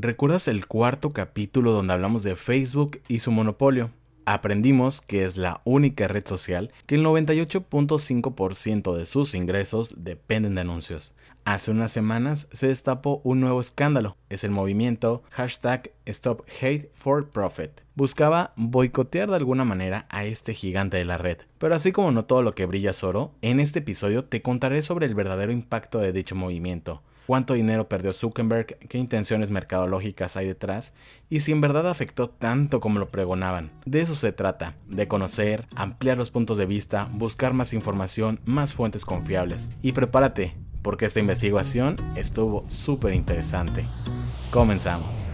¿recuerdas el cuarto capítulo donde hablamos de Facebook y su monopolio? Aprendimos que es la única red social que el 98.5% de sus ingresos dependen de anuncios. Hace unas semanas se destapó un nuevo escándalo. Es el movimiento hashtag. Buscaba boicotear de alguna manera a este gigante de la red. Pero así como no todo lo que brilla es oro, en este episodio te contaré sobre el verdadero impacto de dicho movimiento cuánto dinero perdió Zuckerberg, qué intenciones mercadológicas hay detrás y si en verdad afectó tanto como lo pregonaban. De eso se trata, de conocer, ampliar los puntos de vista, buscar más información, más fuentes confiables. Y prepárate, porque esta investigación estuvo súper interesante. Comenzamos.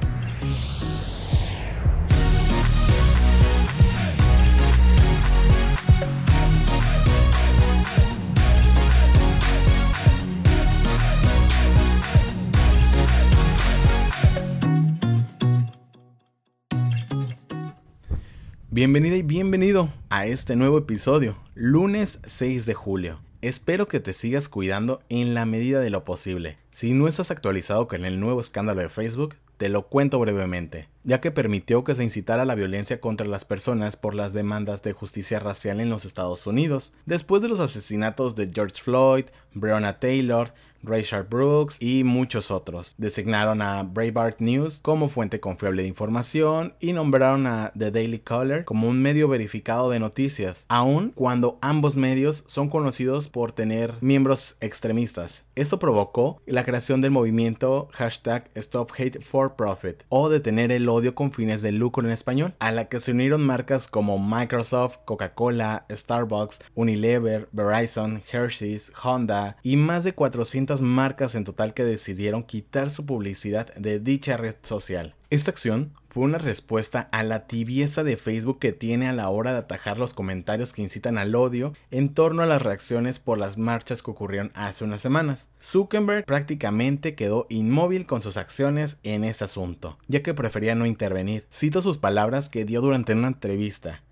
Bienvenida y bienvenido a este nuevo episodio, lunes 6 de julio. Espero que te sigas cuidando en la medida de lo posible. Si no estás actualizado con el nuevo escándalo de Facebook, te lo cuento brevemente, ya que permitió que se incitara la violencia contra las personas por las demandas de justicia racial en los Estados Unidos, después de los asesinatos de George Floyd, Breonna Taylor, Rayshard Brooks y muchos otros. Designaron a Breitbart News como fuente confiable de información y nombraron a The Daily Caller como un medio verificado de noticias, aun cuando ambos medios son conocidos por tener miembros extremistas. Esto provocó la creación del movimiento hashtag Stop Hate for Profit o detener el odio con fines de lucro en español, a la que se unieron marcas como Microsoft, Coca-Cola, Starbucks, Unilever, Verizon, Hershey's, Honda y más de 400 marcas en total que decidieron quitar su publicidad de dicha red social. Esta acción fue una respuesta a la tibieza de Facebook que tiene a la hora de atajar los comentarios que incitan al odio en torno a las reacciones por las marchas que ocurrieron hace unas semanas. Zuckerberg prácticamente quedó inmóvil con sus acciones en este asunto, ya que prefería no intervenir. Cito sus palabras que dio durante una entrevista.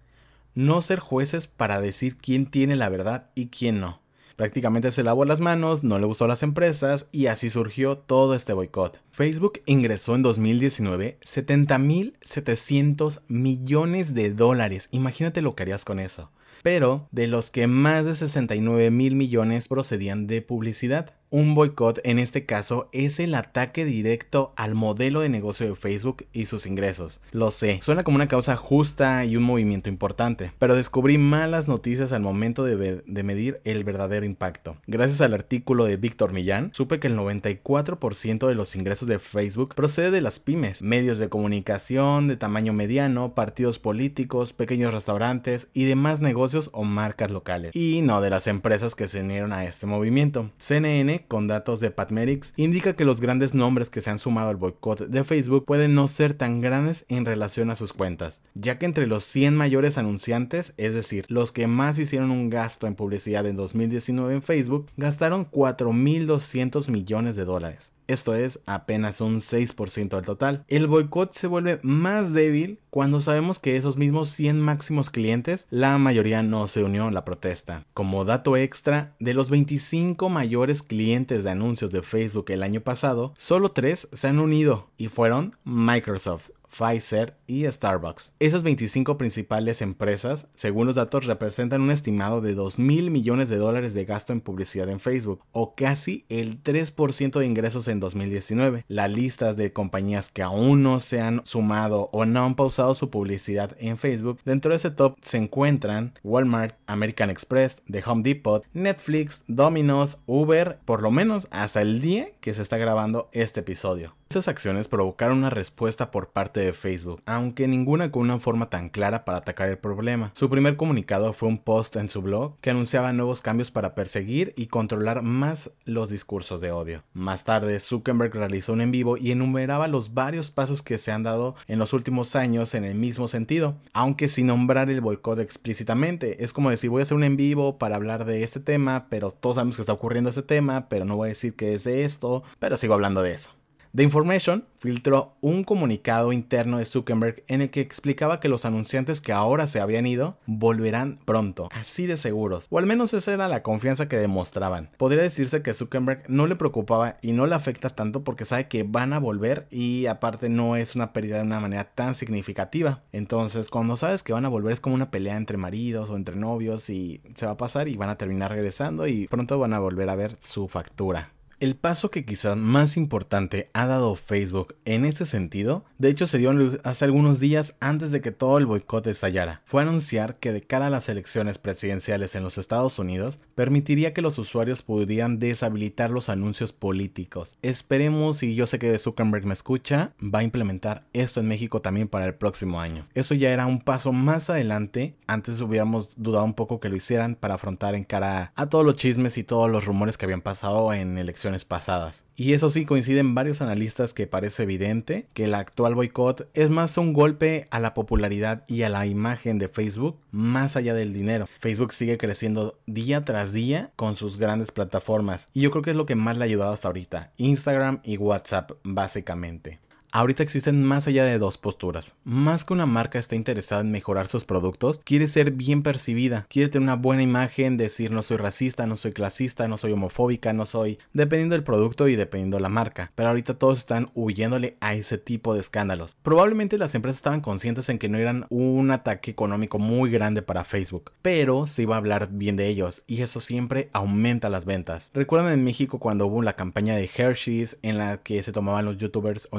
No ser jueces para decir quién tiene la verdad y quién no. Prácticamente se lavó las manos, no le gustó a las empresas y así surgió todo este boicot. Facebook ingresó en 2019 70.700 millones de dólares. Imagínate lo que harías con eso pero de los que más de 69 mil millones procedían de publicidad. Un boicot en este caso es el ataque directo al modelo de negocio de Facebook y sus ingresos. Lo sé, suena como una causa justa y un movimiento importante, pero descubrí malas noticias al momento de, medir el verdadero impacto. Gracias al artículo de Víctor Millán, supe que el 94% de los ingresos de Facebook procede de las pymes, medios de comunicación de tamaño mediano, partidos políticos, pequeños restaurantes y demás negocios o marcas locales, y no de las empresas que se unieron a este movimiento. CNN con datos de Patmerix, indica que los grandes nombres que se han sumado al boicot de Facebook pueden no ser tan grandes en relación a sus cuentas, ya que entre los 100 mayores anunciantes, es decir, los que más hicieron un gasto en publicidad en 2019 en Facebook, gastaron 4.200 millones de dólares. Esto es apenas un 6% del total. El boicot se vuelve más débil cuando sabemos que esos mismos 100 máximos clientes, la mayoría no se unió a la protesta. Como dato extra, de los 25 mayores clientes de anuncios de Facebook el año pasado, solo 3 se han unido y fueron Microsoft, Pfizer y Starbucks. Esas 25 principales empresas, según los datos, representan un estimado de 2 mil millones de dólares de gasto en publicidad en Facebook, o casi el 3% de ingresos en 2019. Las listas de compañías que aún no se han sumado o no han pausado su publicidad en Facebook, dentro de ese top se encuentran Walmart, American Express, The Home Depot, Netflix, Domino's, Uber, por lo menos hasta el día que se está grabando este episodio. Esas acciones provocaron una respuesta por parte de Facebook, aunque ninguna con una forma tan clara para atacar el problema. Su primer comunicado fue un post en su blog que anunciaba nuevos cambios para perseguir y controlar más los discursos de odio. Más tarde, Zuckerberg realizó un en vivo y enumeraba los varios pasos que se han dado en los últimos años en el mismo sentido, aunque sin nombrar el boicot explícitamente. Es como decir, voy a hacer un en vivo para hablar de este tema, pero todos sabemos que está ocurriendo ese tema, pero no voy a decir que es de esto, pero sigo hablando de eso. The Information filtró un comunicado interno de Zuckerberg en el que explicaba que los anunciantes que ahora se habían ido volverán pronto, así de seguros, o al menos esa era la confianza que demostraban. Podría decirse que Zuckerberg no le preocupaba y no le afecta tanto porque sabe que van a volver y aparte no es una pérdida de una manera tan significativa. Entonces, cuando sabes que van a volver es como una pelea entre maridos o entre novios y se va a pasar y van a terminar regresando y pronto van a volver a ver su factura. El paso que quizás más importante ha dado Facebook en este sentido, de hecho se dio hace algunos días antes de que todo el boicot estallara, fue anunciar que de cara a las elecciones presidenciales en los Estados Unidos, permitiría que los usuarios pudieran deshabilitar los anuncios políticos. Esperemos, y yo sé que Zuckerberg me escucha, va a implementar esto en México también para el próximo año. Eso ya era un paso más adelante, antes hubiéramos dudado un poco que lo hicieran para afrontar en cara a todos los chismes y todos los rumores que habían pasado en elecciones pasadas. Y eso sí, coinciden varios analistas que parece evidente que el actual boicot es más un golpe a la popularidad y a la imagen de Facebook más allá del dinero. Facebook sigue creciendo día tras día con sus grandes plataformas y yo creo que es lo que más le ha ayudado hasta ahorita. Instagram y WhatsApp básicamente. Ahorita existen más allá de dos posturas. Más que una marca esté interesada en mejorar sus productos, quiere ser bien percibida, quiere tener una buena imagen, decir no soy racista, no soy clasista, no soy homofóbica, no soy, dependiendo del producto y dependiendo de la marca. Pero ahorita todos están huyéndole a ese tipo de escándalos. Probablemente las empresas estaban conscientes en que no eran un ataque económico muy grande para Facebook, pero se iba a hablar bien de ellos y eso siempre aumenta las ventas. Recuerdan en México cuando hubo la campaña de Hershey's en la que se tomaban los youtubers o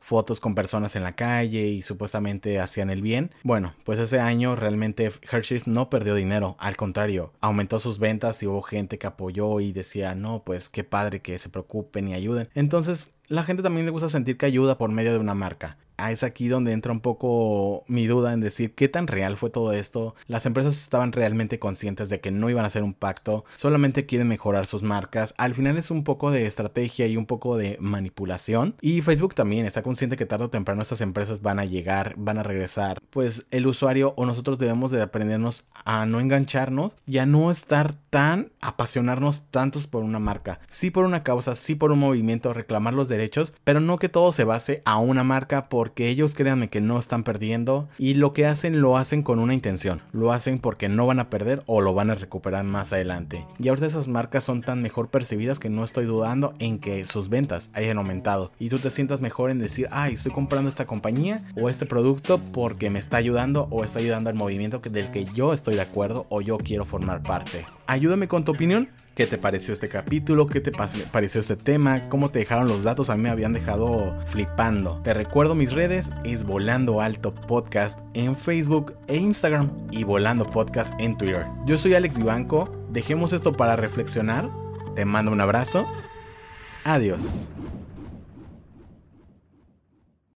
fotos con personas en la calle y supuestamente hacían el bien. Bueno, pues ese año realmente Hershey's no perdió dinero, al contrario, aumentó sus ventas y hubo gente que apoyó y decía, no, pues qué padre que se preocupen y ayuden. Entonces, la gente también le gusta sentir que ayuda por medio de una marca. Ah, es aquí donde entra un poco mi duda en decir qué tan real fue todo esto. Las empresas estaban realmente conscientes de que no iban a hacer un pacto, solamente quieren mejorar sus marcas. Al final es un poco de estrategia y un poco de manipulación. Y Facebook también está consciente que tarde o temprano estas empresas van a llegar, van a regresar. Pues el usuario o nosotros debemos de aprendernos a no engancharnos y a no estar tan apasionarnos tantos por una marca. Sí por una causa, sí por un movimiento, reclamar los derechos, pero no que todo se base a una marca por porque ellos créanme que no están perdiendo y lo que hacen lo hacen con una intención, lo hacen porque no van a perder o lo van a recuperar más adelante. Y ahorita esas marcas son tan mejor percibidas que no estoy dudando en que sus ventas hayan aumentado y tú te sientas mejor en decir, ay, estoy comprando esta compañía o este producto porque me está ayudando o está ayudando al movimiento del que yo estoy de acuerdo o yo quiero formar parte. Ayúdame con tu opinión ¿Qué te pareció este capítulo? ¿Qué te pareció este tema? ¿Cómo te dejaron los datos? A mí me habían dejado flipando. Te recuerdo mis redes, es Volando Alto Podcast en Facebook e Instagram y Volando Podcast en Twitter. Yo soy Alex Vivanco, dejemos esto para reflexionar. Te mando un abrazo. Adiós.